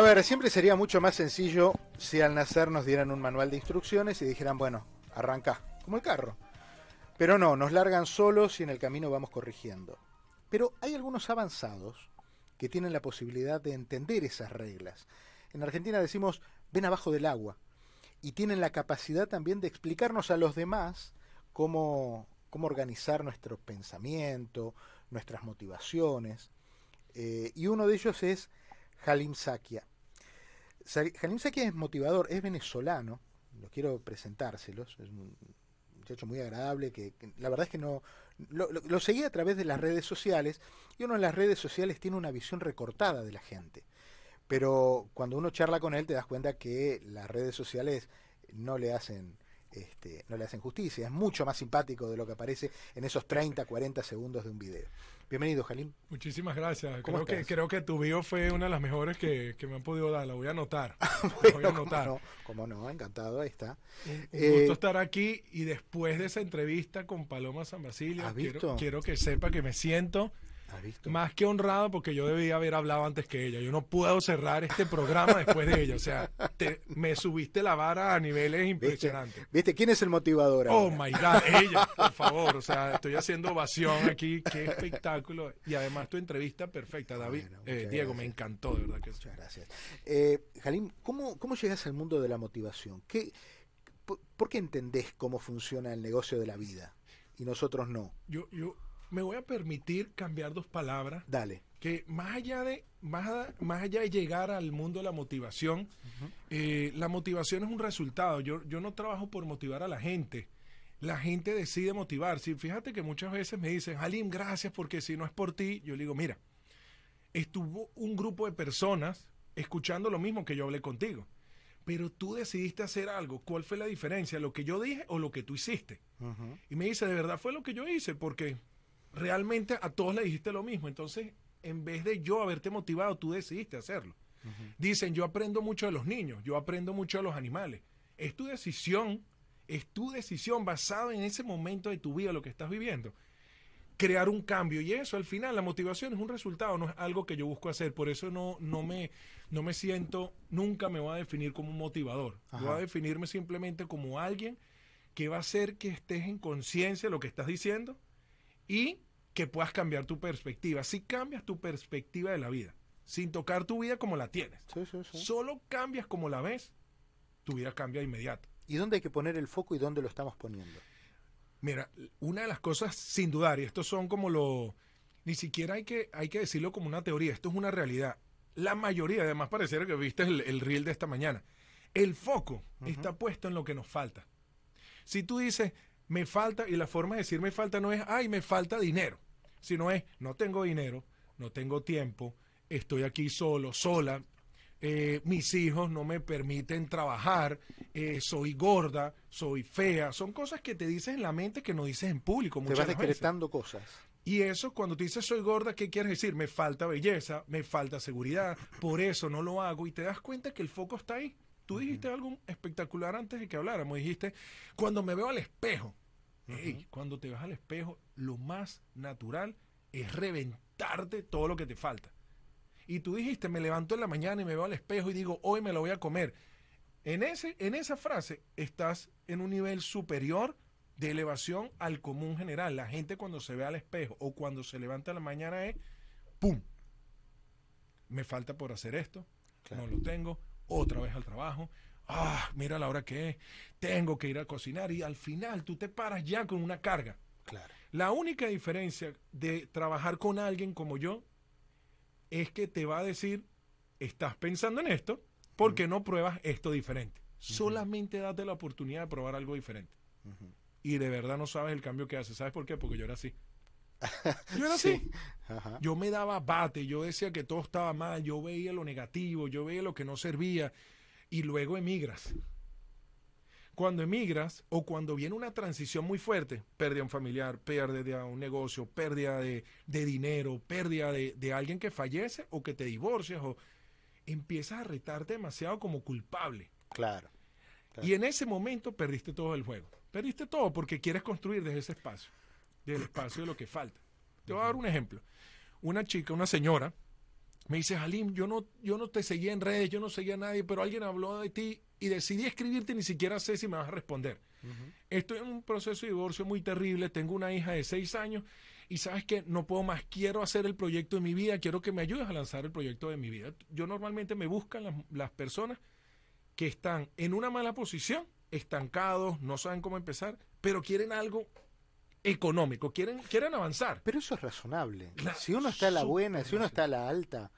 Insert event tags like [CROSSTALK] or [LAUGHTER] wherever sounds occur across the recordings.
A ver, siempre sería mucho más sencillo si al nacer nos dieran un manual de instrucciones y dijeran, bueno, arranca, como el carro. Pero no, nos largan solos y en el camino vamos corrigiendo. Pero hay algunos avanzados que tienen la posibilidad de entender esas reglas. En Argentina decimos, ven abajo del agua. Y tienen la capacidad también de explicarnos a los demás cómo, cómo organizar nuestro pensamiento, nuestras motivaciones. Eh, y uno de ellos es Halim Sakia. Halim Sakia es motivador, es venezolano, lo quiero presentárselos, es un muchacho muy agradable, que, la verdad es que no lo, lo, seguí a través de las redes sociales y uno en las redes sociales tiene una visión recortada de la gente. Pero cuando uno charla con él te das cuenta que las redes sociales no le hacen este, no le hacen justicia. Es mucho más simpático de lo que aparece en esos 30, 40 segundos de un video. Bienvenido, Jalim. Muchísimas gracias. Creo que, creo que tu video fue una de las mejores que, me han podido dar. La voy a anotar. [LAUGHS] voy a anotar. Como no, encantado, ahí está. Un, eh, gusto estar aquí y después de esa entrevista con Paloma San Basilio, quiero, quiero que sepa que me siento más que honrado porque yo debía haber hablado antes que ella. Yo no puedo cerrar este programa después de ella. O sea, me subiste la vara a niveles impresionantes. ¿Viste? ¿Quién es el motivador? Oh my God, ella, por favor. O sea, estoy haciendo ovación aquí. Qué espectáculo. Y además tu entrevista perfecta, David. Eh, Diego, me encantó, de verdad que Muchas gracias. Eh, Jalim, ¿cómo, ¿cómo llegas al mundo de la motivación? ¿Qué, por, qué entendés cómo funciona el negocio de la vida y nosotros no? Yo, yo, me voy a permitir cambiar dos palabras. Dale. Que más allá de, más, más allá de llegar al mundo de la motivación, eh, la motivación es un resultado. Yo, yo no trabajo por motivar a la gente. La gente decide motivar. Si fíjate que muchas veces me dicen, Halim, gracias, porque si no es por ti, yo le digo, mira, estuvo un grupo de personas escuchando lo mismo que yo hablé contigo. Pero tú decidiste hacer algo. ¿Cuál fue la diferencia? ¿Lo que yo dije o lo que tú hiciste? Y me dice, de verdad fue lo que yo hice, porque realmente a todos le dijiste lo mismo. Entonces, en vez de yo haberte motivado, tú decidiste hacerlo. Dicen, yo aprendo mucho de los niños, yo aprendo mucho de los animales. Es tu decisión, es tu decisión basada en ese momento de tu vida, lo que estás viviendo. Crear un cambio. Y eso, al final, la motivación es un resultado, no es algo que yo busco hacer. Por eso no, no, me, no me siento, nunca me voy a definir como un motivador. Voy a definirme simplemente como alguien que va a hacer que estés en conciencia de lo que estás diciendo y que puedas cambiar tu perspectiva. Si cambias tu perspectiva de la vida, sin tocar tu vida como la tienes, solo cambias como la ves, tu vida cambia inmediato. ¿Y dónde hay que poner el foco y dónde lo estamos poniendo? Mira, una de las cosas sin dudar, y estos son como lo... Ni siquiera hay que, hay que decirlo como una teoría, esto es una realidad. La mayoría, además pareciera que viste el, el reel de esta mañana, el foco está puesto en lo que nos falta. Si tú dices, me falta, y la forma de decir me falta no es, ay, me falta dinero, sino es, no tengo dinero, no tengo tiempo, estoy aquí solo, sola, eh, mis hijos no me permiten trabajar, eh, soy gorda, soy fea, son cosas que te dices en la mente que no dices en público. Te vas decretando cosas. Y eso, cuando te dices soy gorda, ¿qué quieres decir? Me falta belleza, me falta seguridad, por eso no lo hago. Y te das cuenta que el foco está ahí. Tú dijiste algo espectacular antes de que habláramos. Dijiste, cuando me veo al espejo, cuando te vas al espejo, lo más natural es reventarte todo lo que te falta. Y tú dijiste, me levanto en la mañana y me veo al espejo y digo, hoy me lo voy a comer. En, ese, en esa frase estás en un nivel superior de elevación al común general. La gente cuando se ve al espejo o cuando se levanta en la mañana es, ¡pum! Me falta por hacer esto, no lo tengo, otra vez al trabajo, ah, mira la hora que es, tengo que ir a cocinar y al final tú te paras ya con una carga. Claro. La única diferencia de trabajar con alguien como yo es que te va a decir, estás pensando en esto, ¿por qué no pruebas esto diferente? Solamente date la oportunidad de probar algo diferente. Y de verdad no sabes el cambio que hace. ¿Sabes por qué? Porque yo era así. [LAUGHS] Yo era así. Yo me daba bate, yo decía que todo estaba mal, yo veía lo negativo, yo veía lo que no servía y luego emigras. Cuando emigras o cuando viene una transición muy fuerte, pérdida un familiar, pérdida un negocio, pérdida de, dinero, pérdida de, alguien que fallece o que te divorcias o empiezas a retarte demasiado como culpable. Claro, Y en ese momento perdiste todo el juego. Perdiste todo porque quieres construir desde ese espacio, del espacio de lo que falta. Te voy a dar un ejemplo. Una chica, una señora, me dice, Halim, yo no, yo no te seguía en redes, yo no seguía a nadie, pero alguien habló de ti y decidí escribirte, ni siquiera sé si me vas a responder. Estoy en un proceso de divorcio muy terrible, tengo una hija de seis años y sabes que no puedo más, quiero hacer el proyecto de mi vida, quiero que me ayudes a lanzar el proyecto de mi vida. Yo normalmente me buscan las, las personas que están en una mala posición, estancados, no saben cómo empezar, pero quieren algo económico, quieren, quieren avanzar. Pero eso es razonable. Si uno está a la buena, si uno está a la alta,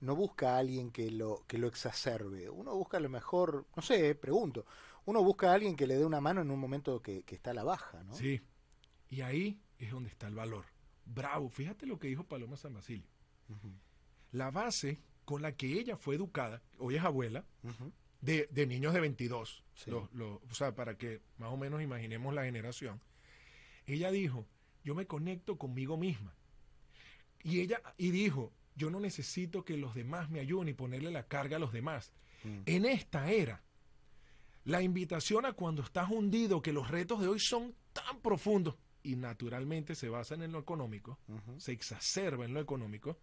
no busca a alguien que lo, que lo exacerbe. Uno busca a lo mejor, no sé, pregunto, uno busca a alguien que le dé una mano en un momento que, que está a la baja, ¿no? Sí. Y ahí es donde está el valor. Bravo, fíjate lo que dijo Paloma San Basilio. La base con la que ella fue educada, hoy es abuela, de, de niños de 22, Sí. los- los- o sea, para que más o menos imaginemos la generación. Ella dijo, yo me conecto conmigo misma. Y ella, y dijo, yo no necesito que los demás me ayuden y ponerle la carga a los demás. Mm. En esta era, la invitación a cuando estás hundido, que los retos de hoy son tan profundos y naturalmente se basan en lo económico, se exacerba en lo económico,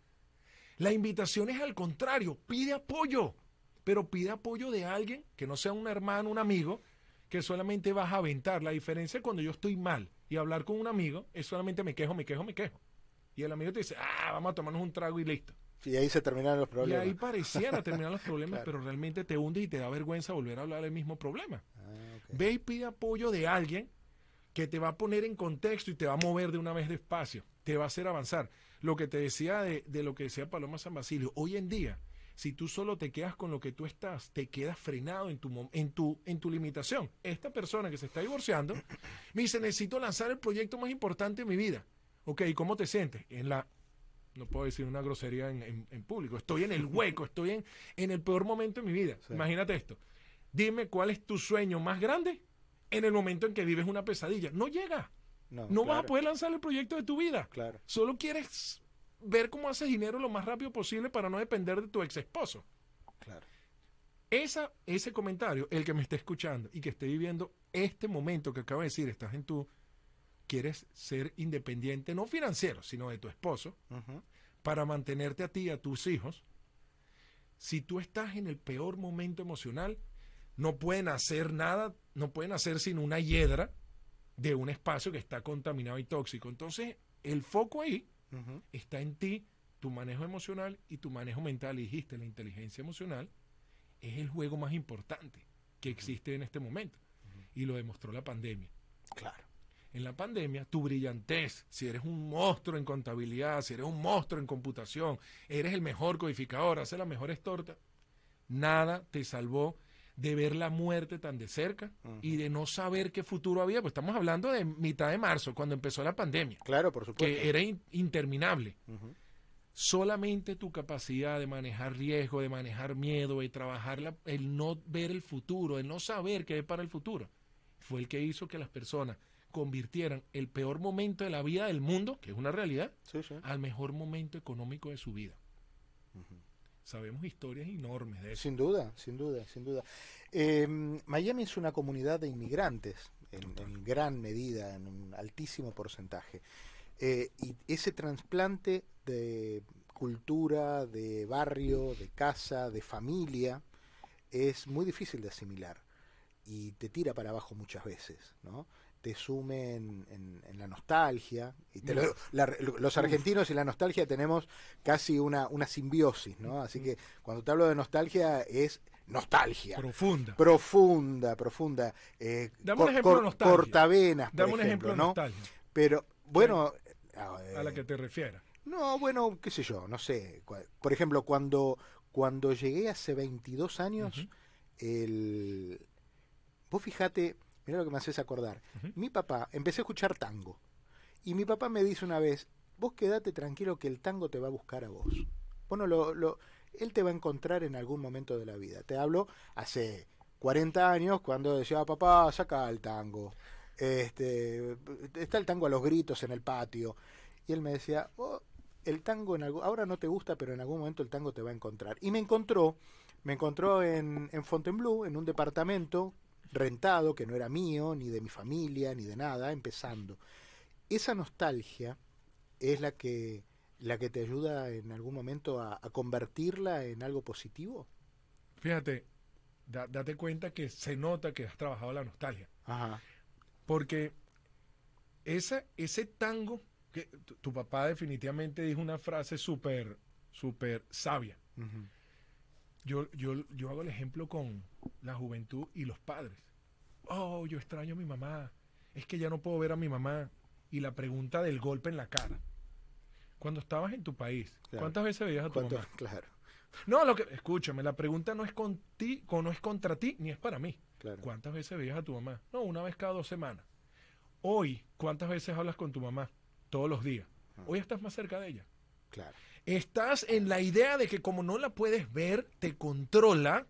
la invitación es al contrario, pide apoyo, pero pide apoyo de alguien que no sea un hermano, un amigo, que solamente vas a aventar. La diferencia cuando yo estoy mal y hablar con un amigo es solamente me quejo, me quejo, me quejo. Y el amigo te dice, ah, vamos a tomarnos un trago y listo. Y ahí se terminaron los Y problemas. ahí pareciera terminar los problemas, [LAUGHS] Claro. pero realmente te hunde y te da vergüenza volver a hablar del mismo problema. Ah. Ve y pide apoyo de alguien que te va a poner en contexto y te va a mover de una vez despacio, te va a hacer avanzar. Lo que te decía de, de lo que decía Paloma San Basilio, hoy en día, si tú solo te quedas con lo que tú estás, te quedas frenado en tu, en tu, en tu limitación. Esta persona que se está divorciando me dice, necesito lanzar el proyecto más importante de mi vida. Ok, ¿y cómo te sientes? En la... No puedo decir una grosería en, en- en público. Estoy en el hueco, [LAUGHS] estoy en, en el peor momento de mi vida. Sí. Imagínate esto. Dime cuál es tu sueño más grande en el momento en que vives una pesadilla. No llega. No, No vas a poder lanzar el proyecto de tu vida. Claro. Solo quieres ver cómo haces dinero lo más rápido posible para no depender de tu ex esposo. Claro. Esa, ese comentario, el que me esté escuchando y que esté viviendo este momento que acabo de decir, estás en tu, quieres ser independiente, no financiero, sino de tu esposo, para mantenerte a ti y a tus hijos. Si tú estás en el peor momento emocional, no pueden hacer nada, no pueden hacer sino una hiedra de un espacio que está contaminado y tóxico. Entonces, el foco ahí Está en ti, tu manejo emocional y tu manejo mental. Y dijiste, la inteligencia emocional es el juego más importante que existe en este momento. Y lo demostró la pandemia. Claro. En la pandemia, tu brillantez, si eres un monstruo en contabilidad, si eres un monstruo en computación, eres el mejor codificador, haces las mejores tortas, nada te salvó de ver la muerte tan de cerca y de no saber qué futuro había. Pues estamos hablando de mitad de marzo, cuando empezó la pandemia, Claro, por supuesto. que era in- interminable. Solamente tu capacidad de manejar riesgo, de manejar miedo, de trabajar la- el no ver el futuro, el no saber qué es para el futuro, fue el que hizo que las personas convirtieran el peor momento de la vida del mundo, que es una realidad, Sí, sí. al mejor momento económico de su vida. Sabemos historias enormes de eso. Sin duda, sin duda, sin duda. Eh, Miami es una comunidad de inmigrantes, en, en gran medida, en un altísimo porcentaje. Eh, y ese trasplante de cultura, de barrio, de casa, de familia, es muy difícil de asimilar y te tira para abajo muchas veces, ¿no? Te sume en, en- en la nostalgia. Y te lo- la- los argentinos y la nostalgia tenemos casi una, una simbiosis, ¿no? Así que cuando te hablo de nostalgia es nostalgia. Profunda. Profunda, profunda. eh, Dame un ejemplo cor- nostalgia. Cortavenas, por Dame un ejemplo de ¿no? nostalgia Pero, bueno... a la que te refieras. no, bueno, qué sé yo, no sé. Por ejemplo, cuando, cuando llegué hace 22 años, el... Vos fijate, mira lo que me haces acordar. Mi papá, empecé a escuchar tango. Y mi papá me dice una vez, vos quedate tranquilo que el tango te va a buscar a vos. Bueno, lo, lo, él te va a encontrar en algún momento de la vida. Te hablo hace 40 años cuando decía, papá, saca el tango. Este, está el tango a los gritos en el patio. Y él me decía, "Oh, el tango en algo, ahora no te gusta, pero en algún momento el tango te va a encontrar. Y me encontró, me encontró en, en Fontainebleau, en un departamento rentado, que no era mío, ni de mi familia, ni de nada, empezando. Esa nostalgia es la que, la que te ayuda en algún momento a, a convertirla en algo positivo? Fíjate, da- date cuenta que se nota que has trabajado la nostalgia. Ajá. Porque esa, ese tango, que tu, tu papá definitivamente dijo una frase súper, súper sabia. Yo, yo, yo hago el ejemplo con la juventud y los padres. Oh, yo extraño a mi mamá. Es que ya no puedo ver a mi mamá. Y la pregunta del golpe en la cara. Cuando estabas en tu país, Claro. ¿cuántas veces veías a tu mamá? [LAUGHS] Claro, No, lo que, escúchame, la pregunta no es con ti, no es contra ti, ni es para mí. claro. ¿Cuántas veces veías a tu mamá? No, una vez cada dos semanas. Hoy, ¿cuántas veces hablas con tu mamá? Todos los días. Ah. Hoy estás más cerca de ella. claro. Estás en la idea de que como no la puedes ver, te controla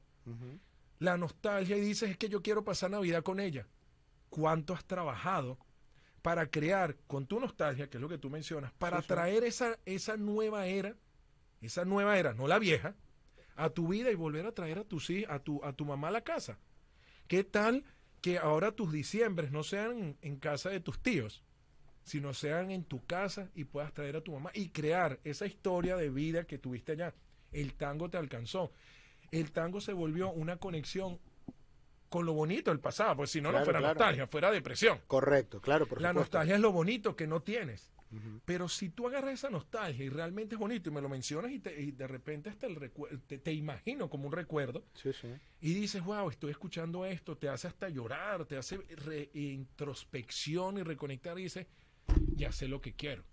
la nostalgia y dices, es que yo quiero pasar Navidad con ella. ¿Cuánto has trabajado para crear con tu nostalgia, que es lo que tú mencionas, para Sí, sí. traer esa, esa nueva era, esa nueva era, no la vieja, a tu vida y volver a traer a tus a tu, a tu mamá a la casa? ¿Qué tal que ahora tus diciembres no sean en casa de tus tíos, sino sean en tu casa y puedas traer a tu mamá y crear esa historia de vida que tuviste allá? El tango te alcanzó. El tango se volvió una conexión con lo bonito del pasado, pues si no, no fuera claro. nostalgia, fuera depresión. Correcto, claro, por La supuesto. nostalgia es lo bonito que no tienes. Pero si tú agarras esa nostalgia y realmente es bonito y me lo mencionas y, te- y de repente hasta el te, te imagino como un recuerdo Sí, sí. y dices, wow, estoy escuchando esto, te hace hasta llorar, te hace introspección y reconectar y dices, ya sé lo que quiero.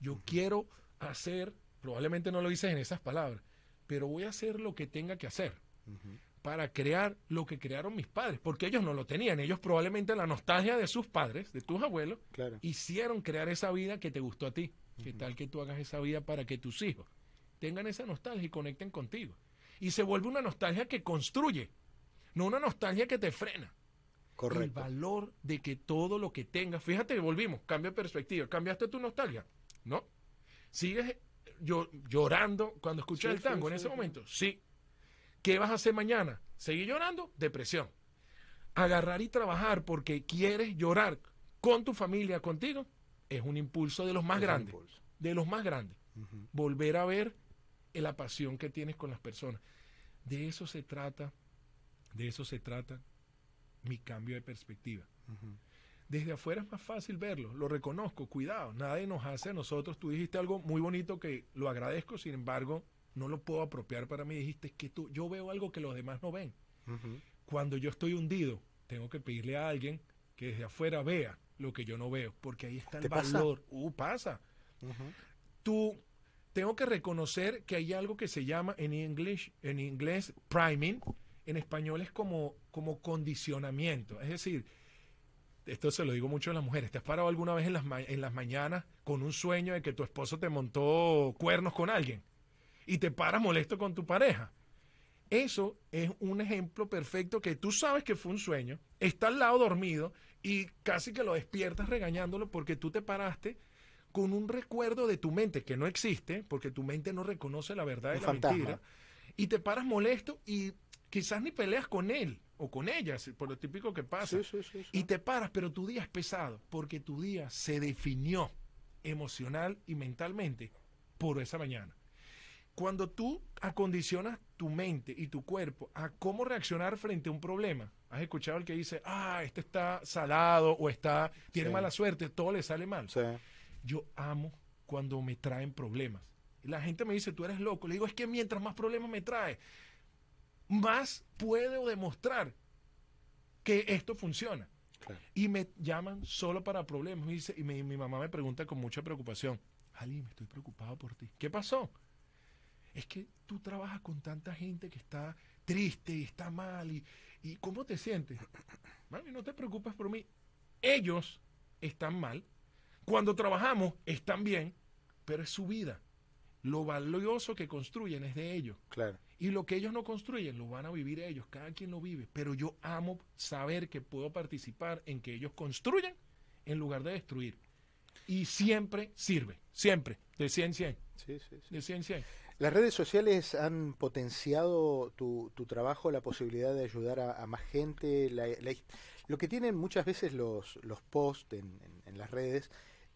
Yo quiero hacer, probablemente no lo dices en esas palabras, pero voy a hacer lo que tenga que hacer para crear lo que crearon mis padres, porque ellos no lo tenían, ellos probablemente la nostalgia de sus padres, de tus abuelos, Claro. hicieron crear esa vida que te gustó a ti. ¿Qué tal que tú hagas esa vida para que tus hijos tengan esa nostalgia y conecten contigo? Y se vuelve una nostalgia que construye, no una nostalgia que te frena. El valor de que todo lo que tengas, fíjate, volvimos, cambio de perspectiva, cambiaste tu nostalgia, ¿no? Sigues llo- llorando cuando escuchas Sí, el tango sí, en ese sí. momento, sí. ¿Qué vas a hacer mañana? ¿Seguir llorando? Depresión. Agarrar y trabajar porque quieres llorar con tu familia, contigo, es un impulso de los más Es grandes, de los más grandes. Volver a ver eh, la pasión que tienes con las personas. De eso se trata, de eso se trata mi cambio de perspectiva. Desde afuera es más fácil verlo, lo reconozco, cuidado, nadie nos hace a nosotros. Tú dijiste algo muy bonito que lo agradezco, sin embargo, no lo puedo apropiar para mí. Dijiste que tú, yo veo algo que los demás no ven. Cuando yo estoy hundido, tengo que pedirle a alguien que desde afuera vea lo que yo no veo, porque ahí está el ¿Te pasa? valor. Uh, pasa. Ujú. Tú, tengo que reconocer que hay algo que se llama en inglés, en inglés priming, en español es como, como condicionamiento. Es decir, esto se lo digo mucho a las mujeres. ¿Te has parado alguna vez en las, ma- en las mañanas con un sueño de que tu esposo te montó cuernos con alguien? Y te paras molesto con tu pareja. Eso es un ejemplo perfecto que tú sabes que fue un sueño, está al lado dormido y casi que lo despiertas regañándolo porque tú te paraste con un recuerdo de tu mente que no existe, porque tu mente no reconoce la verdad de la fantasma. mentira, y te paras molesto y quizás ni peleas con él o con ella, si- por lo típico que pasa. Sí, sí, sí, sí. Y te paras, pero tu día es pesado, porque tu día se definió emocional y mentalmente por esa mañana. Cuando tú acondicionas tu mente y tu cuerpo a cómo reaccionar frente a un problema, has escuchado el que dice, ah, este está salado o está, tiene mala suerte, todo le sale mal. Yo amo cuando me traen problemas. La gente me dice, tú eres loco. Le digo, es que mientras más problemas me trae, más puedo demostrar que esto funciona. Claro. Y me llaman solo para problemas. Me dice, y me- mi mamá me pregunta con mucha preocupación, Ali, me estoy preocupado por ti. ¿Qué pasó? Es que tú trabajas con tanta gente que está triste y está mal. ¿Y, y cómo te sientes? Mami, no te preocupes por mí. Ellos están mal. Cuando trabajamos, están bien, pero es su vida. Lo valioso que construyen es de ellos. Claro. Y lo que ellos no construyen lo van a vivir ellos, cada quien lo vive. Pero yo amo saber que puedo participar en que ellos construyan en lugar de destruir. Y siempre sirve, siempre, de 100 en 100, Sí, sí, sí. de 100 en 100. Las redes sociales han potenciado tu, tu trabajo, la posibilidad de ayudar a, a más gente. la- la- lo que tienen muchas veces los, los posts en, en- en las redes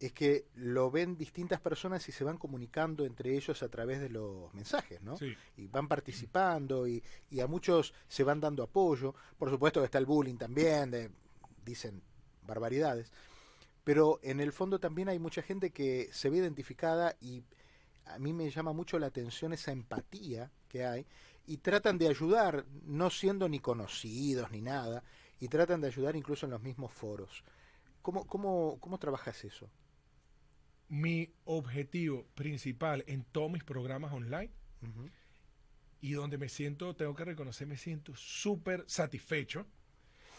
es que lo ven distintas personas y se van comunicando entre ellos a través de los mensajes, ¿no? Sí. Y van participando y, y a muchos se van dando apoyo. Por supuesto que está el bullying también, de- dicen barbaridades. Pero en el fondo también hay mucha gente que se ve identificada y a mí me llama mucho la atención esa empatía que hay y tratan de ayudar, no siendo ni conocidos ni nada, y tratan de ayudar incluso en los mismos foros. ¿Cómo, cómo, cómo trabajas eso? Mi objetivo principal en todos mis programas online y donde me siento, tengo que reconocer, me siento súper satisfecho,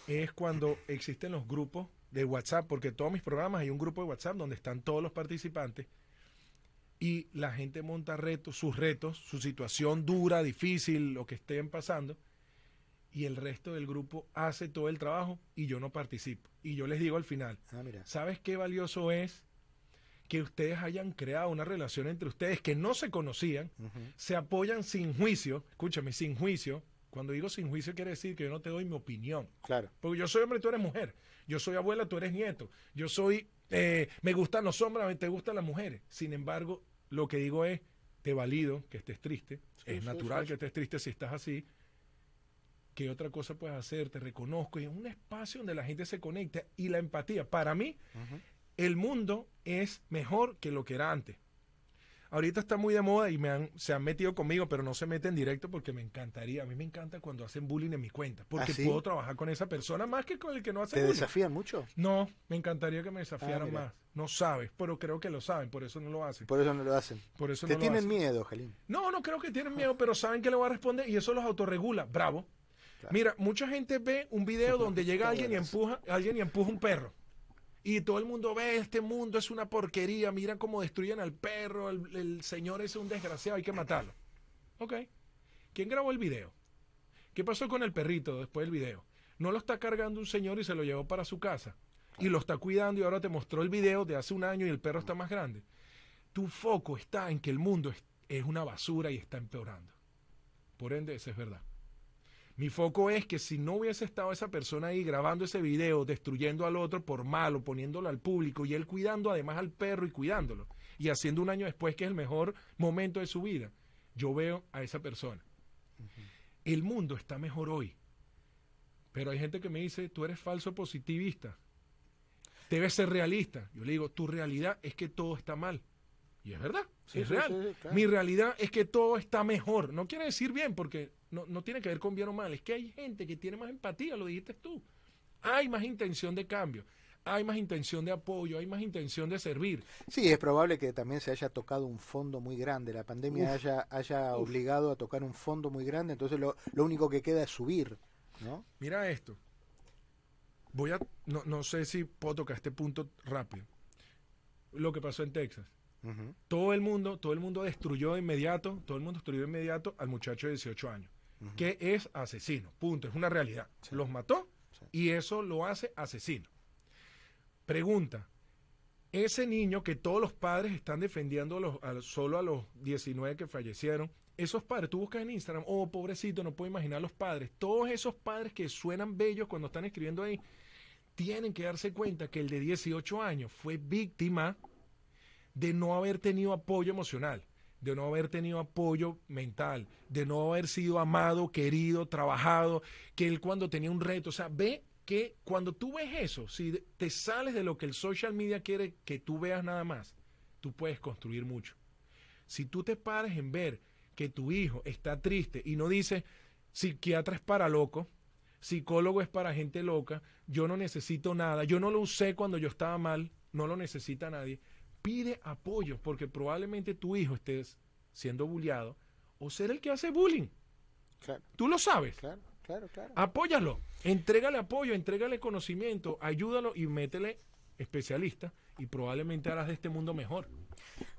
es cuando existen los grupos de WhatsApp, porque en todos mis programas hay un grupo de WhatsApp donde están todos los participantes y la gente monta retos, sus retos, su situación dura, difícil, lo que estén pasando, y el resto del grupo hace todo el trabajo y yo no participo. Y yo les digo al final, Ah, mira. ¿sabes qué valioso es que ustedes hayan creado una relación entre ustedes que no se conocían, se apoyan sin juicio, escúchame, sin juicio. Cuando digo sin juicio quiere decir que yo no te doy mi opinión. Claro. Porque yo soy hombre, tú eres mujer. Yo soy abuela, tú eres nieto. Yo soy, eh, me gustan los hombres, a mí te gustan las mujeres. Sin embargo, lo que digo es, te valido que estés triste. Sí, es sí, natural sí, que estés triste si estás así. ¿Qué otra cosa puedes hacer? Te reconozco. Y es un espacio donde la gente se conecta. Y la empatía, para mí. El mundo es mejor que lo que era antes. Ahorita está muy de moda y me han, se han metido conmigo, pero no se meten directo porque me encantaría. A mí me encanta cuando hacen bullying en mi cuenta, porque ¿Ah, sí? puedo trabajar con esa persona más que con el que no hace ¿Te bullying. desafían mucho? No, me encantaría que me desafiaran Ah, más. No sabes, pero creo que lo saben, por eso no lo hacen. Por eso no lo hacen. Por eso Te no lo tienen hacen. miedo, Jalín. No, no creo que tienen miedo, pero saben que le voy a responder y eso los autorregula. Bravo. Claro. Mira, mucha gente ve un video donde llega alguien y empuja, alguien y empuja un perro. Y todo el mundo ve, este mundo es una porquería, mira cómo destruyen al perro, el, señor es un desgraciado, hay que matarlo. Ok. ¿Quién grabó el video? ¿Qué pasó con el perrito después del video? No lo está cargando un señor y se lo llevó para su casa. Y lo está cuidando y ahora te mostró el video de hace un año y el perro está más grande. Tu foco está en que el mundo es, es una basura y está empeorando. Por ende, eso es verdad. Mi foco es que si no hubiese estado esa persona ahí grabando ese video, destruyendo al otro por malo, poniéndolo al público y él cuidando además al perro y cuidándolo, y haciendo un año después que es el mejor momento de su vida, yo veo a esa persona. El mundo está mejor hoy. Pero hay gente que me dice, tú eres falso positivista. Debes ser realista. Yo le digo, tu realidad es que todo está mal. Y es verdad, Sí, es sí, real. sí, sí, claro. Mi realidad es que todo está mejor. No quiere decir bien, porque no, no tiene que ver con bien o mal. Es que hay gente que tiene más empatía, lo dijiste tú. Hay más intención de cambio, hay más intención de apoyo, hay más intención de servir. Sí, es probable que también se haya tocado un fondo muy grande. La pandemia Uf. haya, haya Uf. obligado a tocar un fondo muy grande, entonces lo, lo único que queda es subir, ¿no? Mira esto. Voy a, no, no sé si puedo tocar este punto rápido. Lo que pasó en Texas. Todo el mundo, todo el mundo destruyó de inmediato, todo el mundo destruyó de inmediato al muchacho de 18 años, Que es asesino, punto, es una realidad. Sí. Los mató Sí. y eso lo hace asesino. Pregunta, ese niño que todos los padres están defendiendo a los- a los- solo a los 19 que fallecieron, esos padres, tú buscas en Instagram, oh, pobrecito, no puedo imaginar los padres, todos esos padres que suenan bellos cuando están escribiendo ahí, tienen que darse cuenta que el de 18 años fue víctima de no haber tenido apoyo emocional, de no haber tenido apoyo mental, de no haber sido amado, querido, trabajado, que él cuando tenía un reto, o sea, ve que cuando tú ves eso, si te sales de lo que el social media quiere que tú veas nada más, tú puedes construir mucho. Si tú te pares en ver que tu hijo está triste y no dice psiquiatra es para loco, psicólogo es para gente loca, yo no necesito nada, yo no lo usé cuando yo estaba mal, no lo necesita nadie, pide apoyo porque probablemente tu hijo estés siendo bulliado o ser el que hace bullying. Claro, Tú lo sabes. claro, claro, claro. Apóyalo, entrégale apoyo, entrégale conocimiento, ayúdalo y métele especialista y probablemente harás de este mundo mejor.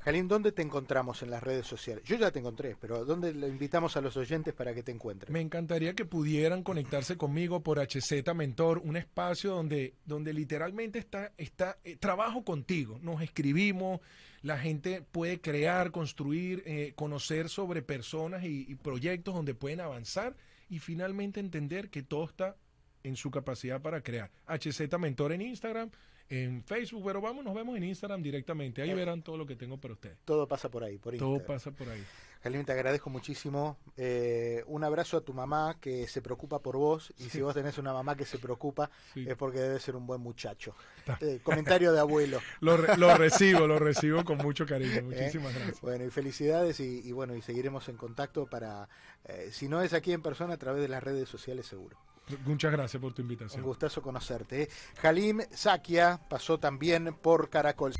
Jalín, ¿dónde te encontramos en las redes sociales? Yo ya te encontré, pero ¿dónde le invitamos a los oyentes para que te encuentren? Me encantaría que pudieran conectarse conmigo por HZ Mentor, un espacio donde, donde literalmente está, está eh, trabajo contigo. Nos escribimos, la gente puede crear, construir, eh, conocer sobre personas y, y proyectos donde pueden avanzar y finalmente entender que todo está en su capacidad para crear. HZ Mentor en Instagram, en Facebook, pero vamos, nos vemos en Instagram directamente. Ahí Eh. verán todo lo que tengo para ustedes. Todo pasa por ahí, por Todo Instagram. pasa por ahí. Jalim, te agradezco muchísimo. Eh, un abrazo a tu mamá que se preocupa por vos. Y si vos tenés una mamá que se preocupa, Sí. es porque debe ser un buen muchacho. Eh, comentario de abuelo. [LAUGHS] Lo, re- lo recibo, lo recibo con mucho cariño. ¿eh? Muchísimas gracias. Bueno, y felicidades y, y bueno, y seguiremos en contacto para, si no es aquí en persona, a través de las redes sociales seguro. Muchas gracias por tu Un invitación. gustazo conocerte. ¿eh? Halim Sakia pasó también por Caracol.